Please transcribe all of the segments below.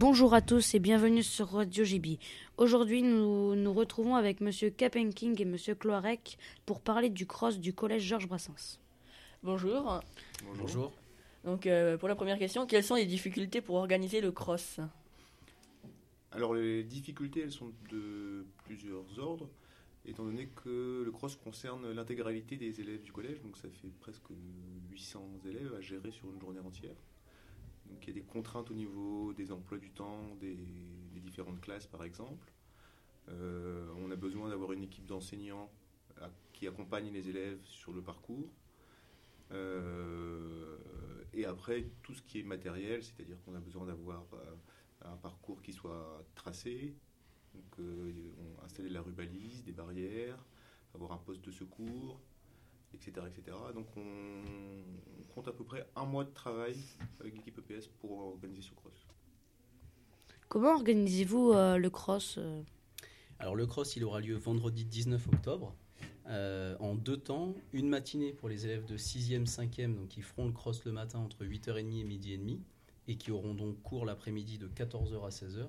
Bonjour à tous et bienvenue sur Radio GB. Aujourd'hui, nous nous retrouvons avec Monsieur Capenking et Monsieur Cloarec pour parler du cross du collège Georges Brassens. Bonjour. Bonjour. Donc, euh, pour la première question, quelles sont les difficultés pour organiser le cross? Alors les difficultés, elles sont de plusieurs ordres, étant donné que le cross concerne l'intégralité des élèves du collège, donc ça fait presque 800 élèves à gérer sur une journée entière. Il y a des contraintes au niveau des emplois du temps, des, différentes classes par exemple. Euh, on a besoin d'avoir une équipe d'enseignants à- qui accompagne les élèves sur le parcours. Euh, et après, tout ce qui est matériel, c'est-à-dire qu'on a besoin d'avoir euh, un parcours qui soit tracé, donc euh, on- installer la rubalise, des barrières, avoir un poste de secours, etc. etc. Donc on, on compte à peu près un mois de travail avec l'équipe EPS pour organiser ce cross. Comment organisez-vous euh, le cross euh? Alors le cross, il aura lieu vendredi 19 octobre, euh, en deux temps. Une matinée pour les élèves de 6e, 5e, donc qui feront le cross le matin entre 8h30 et midi et demi, et qui auront donc cours l'après-midi de 14h à 16h.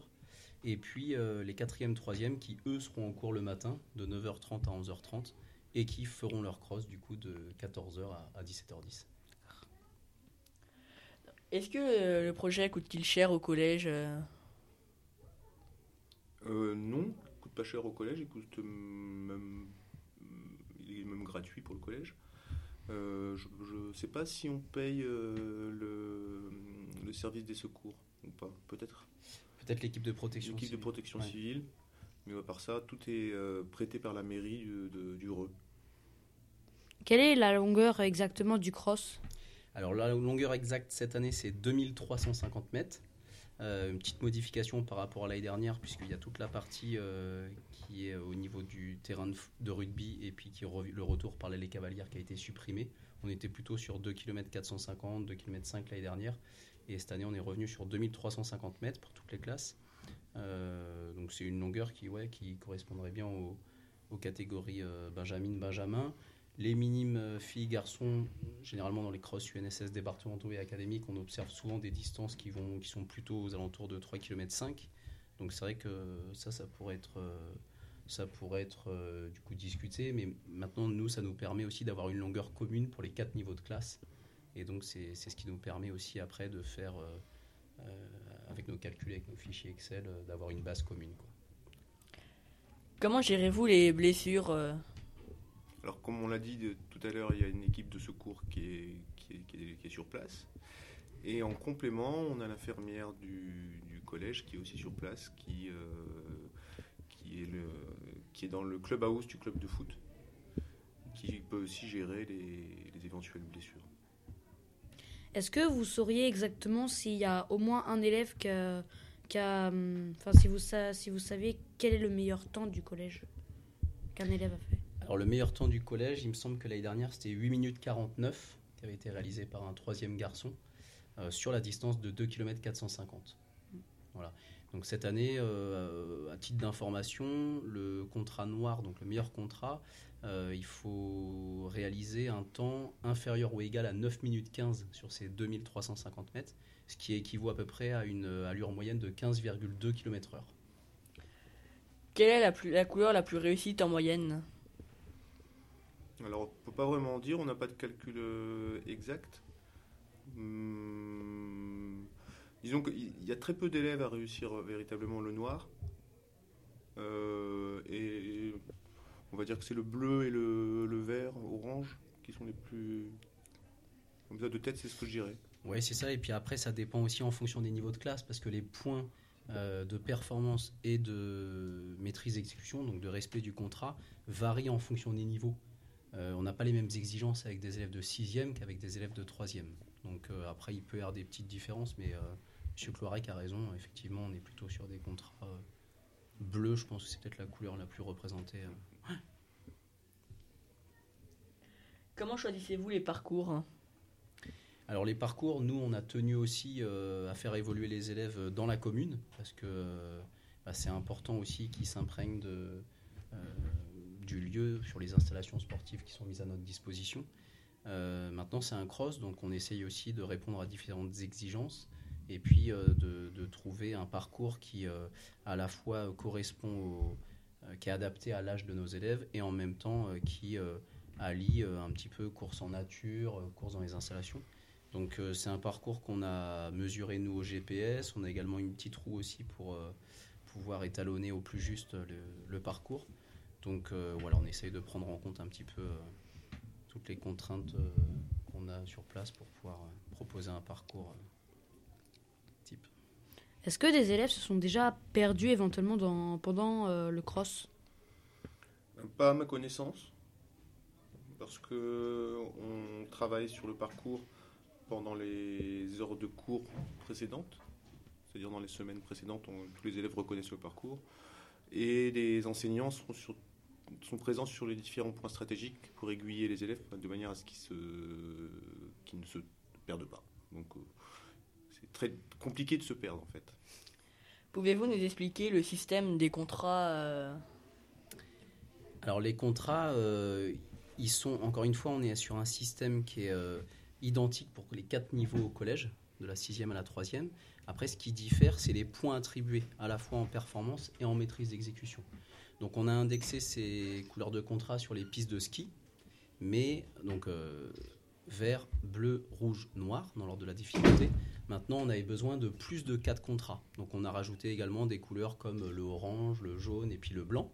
Et puis euh, les 4e, 3e qui, eux, seront en cours le matin de 9h30 à 11h30, et qui feront leur cross du coup de 14h à, à 17h10. Est-ce que euh, le projet coûte-t-il cher au collège euh Euh, non, il coûte pas cher au collège, il coûte même, il est même gratuit pour le collège. Euh, je ne sais pas si on paye euh, le, le service des secours ou pas, peut-être. Peut-être l'équipe de protection L'équipe de civile. protection Ouais. Mais à part ça, tout est euh, prêté par la mairie de, de- du Reux. Quelle est la longueur exactement du cross? Alors la longueur exacte cette année c'est 2350 mètres. Euh, une petite modification par rapport à l'année dernière puisqu'il y a toute la partie euh, qui est au niveau du terrain de, rugby et puis qui le retour par l'allée cavalière qui a été supprimé. On était plutôt sur 2 km 450, 2 km 5 l'année dernière et cette année on est revenu sur 2350 mètres pour toutes les classes. Euh, donc c'est une longueur qui, ouais, qui correspondrait bien aux, catégories euh, Benjamin, Benjamin. Les minimes euh, filles-garçons, généralement dans les crosses UNSS départementaux et académiques, on observe souvent des distances qui, vont, qui sont plutôt aux alentours de 3 km 5. Donc c'est vrai que ça, ça pourrait être, ça pourrait être du coup discuté. Mais maintenant, nous, ça nous permet aussi d'avoir une longueur commune pour les quatre niveaux de classe. Et donc c'est ce qui nous permet aussi après de faire, avec nos calculs, avec nos fichiers Excel, euh, d'avoir une base commune. quoi. Comment gérez-vous les blessures euh? Alors, comme on l'a dit de- tout à l'heure, il y a une équipe de secours qui est, qui est, qui est- qui est sur place. Et en complément, on a l'infirmière du, du collège qui est aussi sur place, qui, euh, qui, est le, qui est dans le clubhouse du club de foot, qui peut aussi gérer les, les éventuelles blessures. Est-ce que vous sauriez exactement s'il y a au moins un élève qui a, hum, enfin si vous si vous savez quel est le meilleur temps du collège qu'un élève a fait? Alors le meilleur temps du collège, il me semble que l'année dernière c'était 8 minutes 49 qui avait été réalisé par un troisième garçon euh, sur la distance de 2 km 450. Voilà. Donc cette année, euh, à titre d'information, le contrat noir, donc le meilleur contrat, euh, il faut réaliser un temps inférieur ou égal à 9 minutes 15 sur ces 2350 mètres, ce qui équivaut à peu près à une allure moyenne de 15,2 km/h. Quelle est la, plus, la couleur la plus réussite en moyenne? Alors, on ne peut pas vraiment dire, on n'a pas de calcul euh, exact. Hum, disons qu'il y a très peu d'élèves à réussir euh, véritablement le noir. Euh, et on va dire que c'est le bleu et le, vert, orange, qui sont les plus. Comme ça, de tête, c'est ce que je dirais. Oui, c'est ça. Et puis après, ça dépend aussi en fonction des niveaux de classe, parce que les points euh, de performance et de maîtrise d'exécution, donc de respect du contrat, varient en fonction des niveaux. Euh, on n'a pas les mêmes exigences avec des élèves de 6e qu'avec des élèves de 3e. Donc euh, après, il peut y avoir des petites différences, mais M. Cloirec a raison. Effectivement, on est plutôt sur des contrats bleus. Je pense que c'est peut-être la couleur la plus représentée. euh. Comment choisissez-vous les parcours Alors les parcours, nous, on a tenu aussi euh, à faire évoluer les élèves dans la commune, parce que euh, bah, c'est important aussi qu'ils s'imprègnent de, euh, du lieu sur les installations sportives qui sont mises à notre disposition. Maintenant, c'est un cross, donc on essaye aussi de répondre à différentes exigences. Et puis euh, de, trouver un parcours qui euh, à la fois correspond au, euh, qui est adapté à l'âge de nos élèves et en même temps qui allie un petit peu course en nature, course dans les installations. Donc c'est un parcours qu'on a mesuré nous au GPS. On a également une petite roue aussi pour pouvoir étalonner au plus juste le, parcours. Donc voilà, on essaye de prendre en compte un petit peu toutes les contraintes qu'on a sur place pour pouvoir proposer un parcours. Est-ce que des élèves se sont déjà perdus éventuellement dans, pendant euh, le cross? Pas à ma connaissance, parce que on travaille sur le parcours pendant les heures de cours précédentes, c'est-à-dire dans les semaines précédentes, tous les élèves reconnaissent le parcours, et les enseignants sont, sur- sont présents sur les différents points stratégiques pour aiguiller les élèves de manière à ce qu'ils se, qu'ils ne se perdent pas. Donc euh, c'est très compliqué de se perdre en fait. Pouvez-vous nous expliquer le système des contrats euh, Alors les contrats, euh, ils sont, encore une fois, on est sur un système qui est euh, identique pour les quatre niveaux au collège, de la sixième à la troisième. Après, ce qui diffère, c'est les points attribués, à la fois en performance et en maîtrise d'exécution. Donc on a indexé ces couleurs de contrat sur les pistes de ski, mais donc euh, vert, bleu, rouge, noir dans l'ordre de la difficulté. Maintenant, on avait besoin de plus de quatre contrats. Donc on a rajouté également des couleurs comme le orange, le jaune et puis le blanc.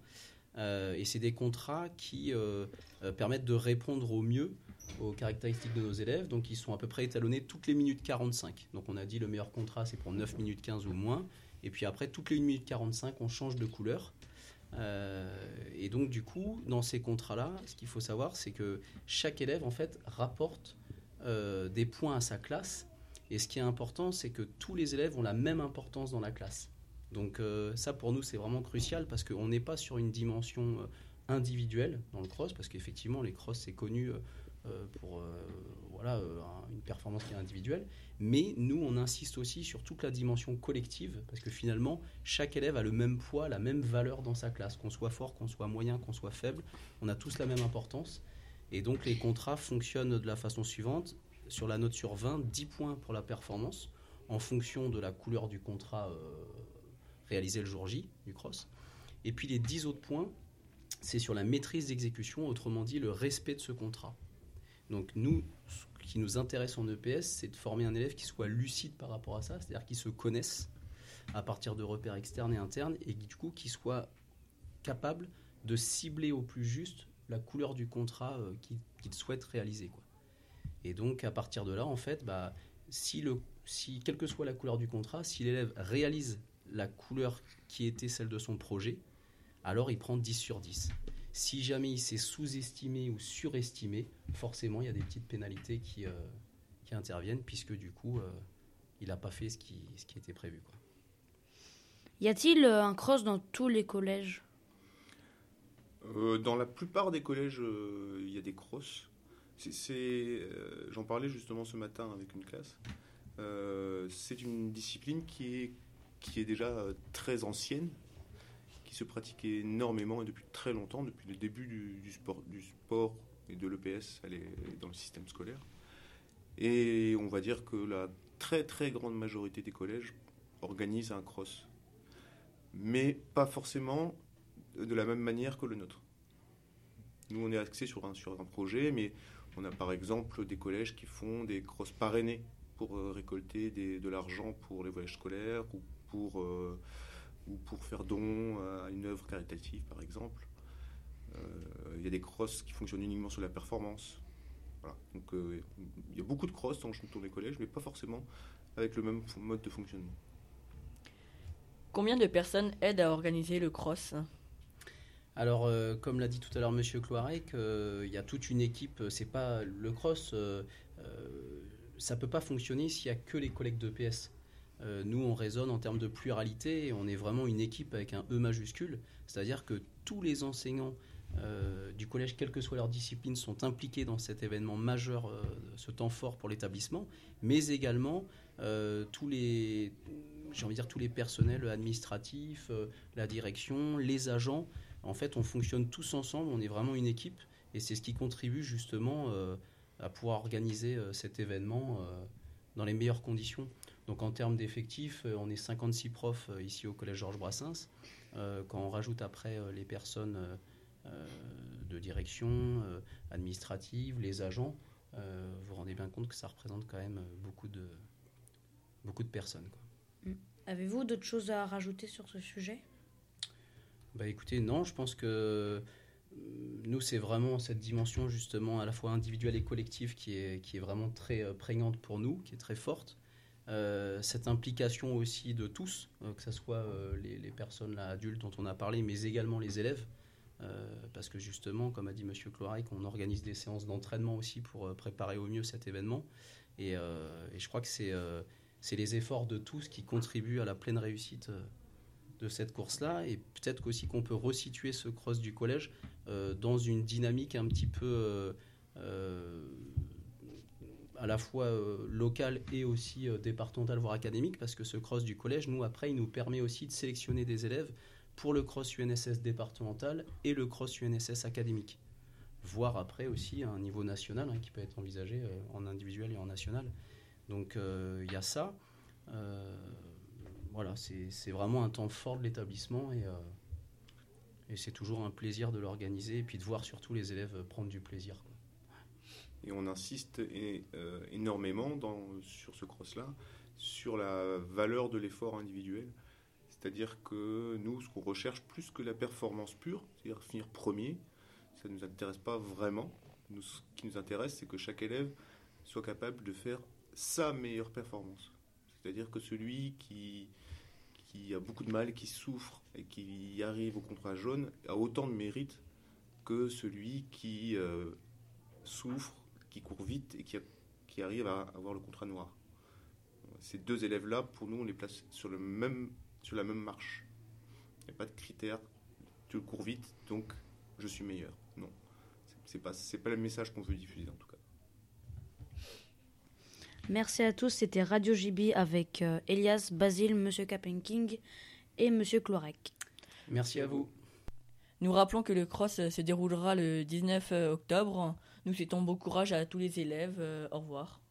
Euh, et c'est des contrats qui euh, euh, permettent de répondre au mieux aux caractéristiques de nos élèves. Donc ils sont à peu près étalonnés toutes les minutes 45. Donc on a dit le meilleur contrat c'est pour 9 minutes 15 ou moins. Et puis après toutes les 1 minute 45 on change de couleur. Et donc du coup dans ces contrats-là, ce qu'il faut savoir c'est que chaque élève en fait rapporte des points à sa classe. Et ce qui est important c'est que tous les élèves ont la même importance dans la classe. Donc euh, ça pour nous c'est vraiment crucial parce qu'on n'est pas sur une dimension euh, individuelle dans le cross parce qu'effectivement les cross c'est connu euh, pour voilà un- une performance qui est individuelle. Mais nous on insiste aussi sur toute la dimension collective parce que finalement chaque élève a le même poids la même valeur dans sa classe. Qu'on soit fort qu'on soit moyen qu'on soit faible on a tous la même importance. Et donc les contrats fonctionnent de la façon suivante sur la note sur 20 10 points pour la performance en fonction de la couleur du contrat euh, réalisé le jour J du cross. Et puis les 10 autres points, c'est sur la maîtrise d'exécution, autrement dit le respect de ce contrat. Donc nous, ce qui nous intéresse en EPS, c'est de former un élève qui soit lucide par rapport à ça, c'est-à-dire qui se connaisse à partir de repères externes et internes, et du coup qui soit capable de cibler au plus juste la couleur du contrat euh, qu'il souhaite réaliser. Et donc à partir de là, en fait, bah, si, le, si quelle que soit la couleur du contrat, si l'élève réalise la couleur qui était celle de son projet, alors il prend 10 sur 10. Si jamais il s'est sous-estimé ou surestimé, forcément il y a des petites pénalités qui, euh, qui interviennent puisque du coup euh, il n'a pas fait ce qui, ce qui était prévu. Quoi. Y a-t-il euh, un cross dans tous les collèges? Euh, dans la plupart des collèges, euh, il y a des crosses. Euh, J'en parlais justement ce matin avec une classe. Euh, c'est une discipline qui est, qui est déjà euh, très ancienne, qui se pratique énormément et depuis très longtemps, depuis le début du, du sport, du sport et de l'EPS, elle est dans le système scolaire. Et on va dire que la très très grande majorité des collèges organisent un cross. Mais pas forcément de la même manière que le nôtre. Nous, on est axé sur un, sur un projet, mais on a par exemple des collèges qui font des crosses parrainés pour euh, récolter de l'argent pour les voyages scolaires ou pour, euh, ou pour faire don à une œuvre caritative, par exemple. Euh, Il y a des crosses qui fonctionnent uniquement sur la performance. Il y a beaucoup de crosses dans, les collèges, mais pas forcément avec le même mode de fonctionnement. Combien de personnes aident à organiser le cross? Alors, euh, comme l'a dit tout à l'heure Monsieur Cloarec, euh, il y a toute une équipe. euh, C'est pas le cross. euh, ça peut pas fonctionner s'il y a que les collègues de PS. Nous, on raisonne en termes de pluralité. Et on est vraiment une équipe avec un E majuscule. C'est-à-dire que tous les enseignants du collège, quelle que soit leur discipline, sont impliqués dans cet événement majeur, ce temps fort pour l'établissement, mais également tous les, envie tous les personnels administratifs, la direction, les agents. En fait, on fonctionne tous ensemble, on est vraiment une équipe, et c'est ce qui contribue justement euh, à pouvoir organiser euh, cet événement euh, dans les meilleures conditions. Donc en termes d'effectifs, on est 56 profs ici au Collège Georges Brassens. Quand on rajoute après les personnes de direction, administrative, les agents, vous vous rendez bien compte que ça représente quand même beaucoup de, beaucoup de personnes. quoi. Avez-vous d'autres choses à rajouter sur ce sujet? Bah écoutez, non, je pense que euh, nous, c'est vraiment cette dimension justement à la fois individuelle et collective qui est, qui est vraiment très euh, prégnante pour nous, qui est très forte. Euh, cette implication aussi de tous, que ce soit les, personnes adultes dont on a parlé, mais également les élèves. Parce que justement, comme a dit Monsieur Clorac, on organise des séances d'entraînement aussi pour préparer au mieux cet événement. Et, et je crois que c'est les efforts de tous qui contribuent à la pleine réussite de cette course-là. Et peut-être qu'on peut resituer ce cross du collège euh, dans une dynamique un petit peu euh, euh, à la fois euh, locale et aussi euh, départementale, voire académique, parce que ce cross du collège, nous, après, il nous permet aussi de sélectionner des élèves pour le cross UNSS départemental et le cross UNSS académique. Voire après aussi un niveau national hein, qui peut être envisagé en individuel et en national. Donc il y a ça. Voilà, c'est vraiment un temps fort de l'établissement et, euh, et c'est toujours un plaisir de l'organiser et puis de voir surtout les élèves prendre du plaisir. Et on insiste euh, énormément sur ce cross-là, sur la valeur de l'effort individuel. C'est-à-dire que nous, ce qu'on recherche plus que la performance pure, c'est-à-dire finir premier, ça ne nous intéresse pas vraiment. Ce qui nous intéresse, c'est que chaque élève soit capable de faire sa meilleure performance. C'est-à-dire que celui qui, a beaucoup de mal, qui souffre et qui arrive au contrat jaune a autant de mérite que celui qui euh, souffre, qui court vite et qui, arrive à avoir le contrat noir. Ces deux élèves-là, pour nous, on les place sur, sur la même marche. Il n'y a pas de critère. Tu cours vite, donc je suis meilleur. Non. C'est- pas, pas le message qu'on veut diffuser, en tout cas. Merci à tous, c'était Radio JB avec euh, Elias, Basile, Monsieur Capenking et Monsieur Clorac. Merci à vous. Nous rappelons que le cross euh, se déroulera le 19 octobre. Nous souhaitons bon courage à tous les élèves. Euh, Au revoir.